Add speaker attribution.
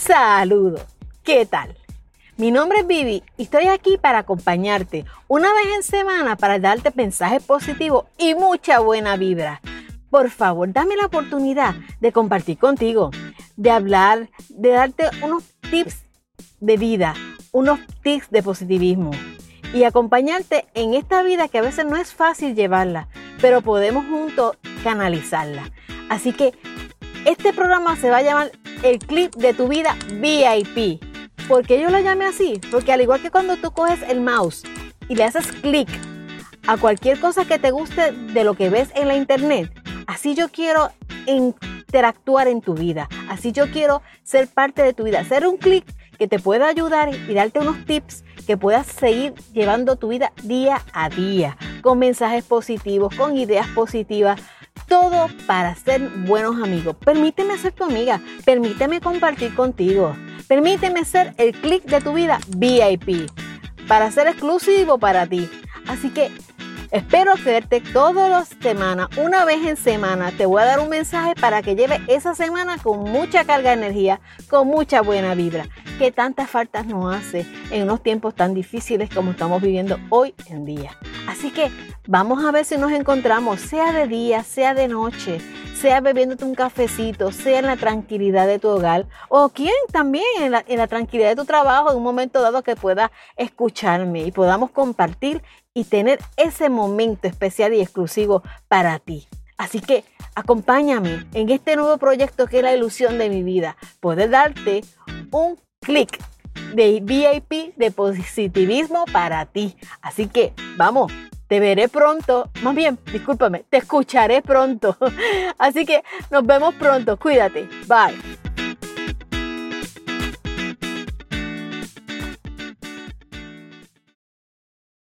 Speaker 1: Saludos, ¿qué tal? Mi nombre es Vivi y estoy aquí para acompañarte una vez en semana para darte mensajes positivos y mucha buena vibra. Por favor, dame la oportunidad de compartir contigo, de hablar, de darte unos tips de vida, unos tips de positivismo y acompañarte en esta vida que a veces no es fácil llevarla, pero podemos juntos canalizarla. Así que este programa se va a llamar el clip de tu vida VIP. ¿Por qué yo lo llamé así? Porque al igual que cuando tú coges el mouse y le haces clic a cualquier cosa que te guste de lo que ves en la internet, así yo quiero interactuar en tu vida. Así yo quiero ser parte de tu vida. Hacer un clic que te pueda ayudar y darte unos tips que puedas seguir llevando tu vida día a día, con mensajes positivos, con ideas positivas, todo para ser buenos amigos. Permíteme ser tu amiga, permíteme compartir contigo, permíteme ser el clic de tu vida VIP, para ser exclusivo para ti. Así que Espero verte todas las semanas, una vez en semana. Te voy a dar un mensaje para que lleve esa semana con mucha carga de energía, con mucha buena vibra, que tantas faltas nos hace en unos tiempos tan difíciles como estamos viviendo hoy en día. Así que vamos a ver si nos encontramos, sea de día, sea de noche, sea bebiéndote un cafecito, sea en la tranquilidad de tu hogar, o quien también en la, tranquilidad de tu trabajo, en un momento dado que pueda escucharme y podamos compartir y tener ese momento especial y exclusivo para ti. Así que acompáñame en este nuevo proyecto que es la ilusión de mi vida. Poder darte un clic de VIP de positivismo para ti. Así que vamos, te veré pronto. Más bien, discúlpame, te escucharé pronto. Así que nos vemos pronto. Cuídate. Bye.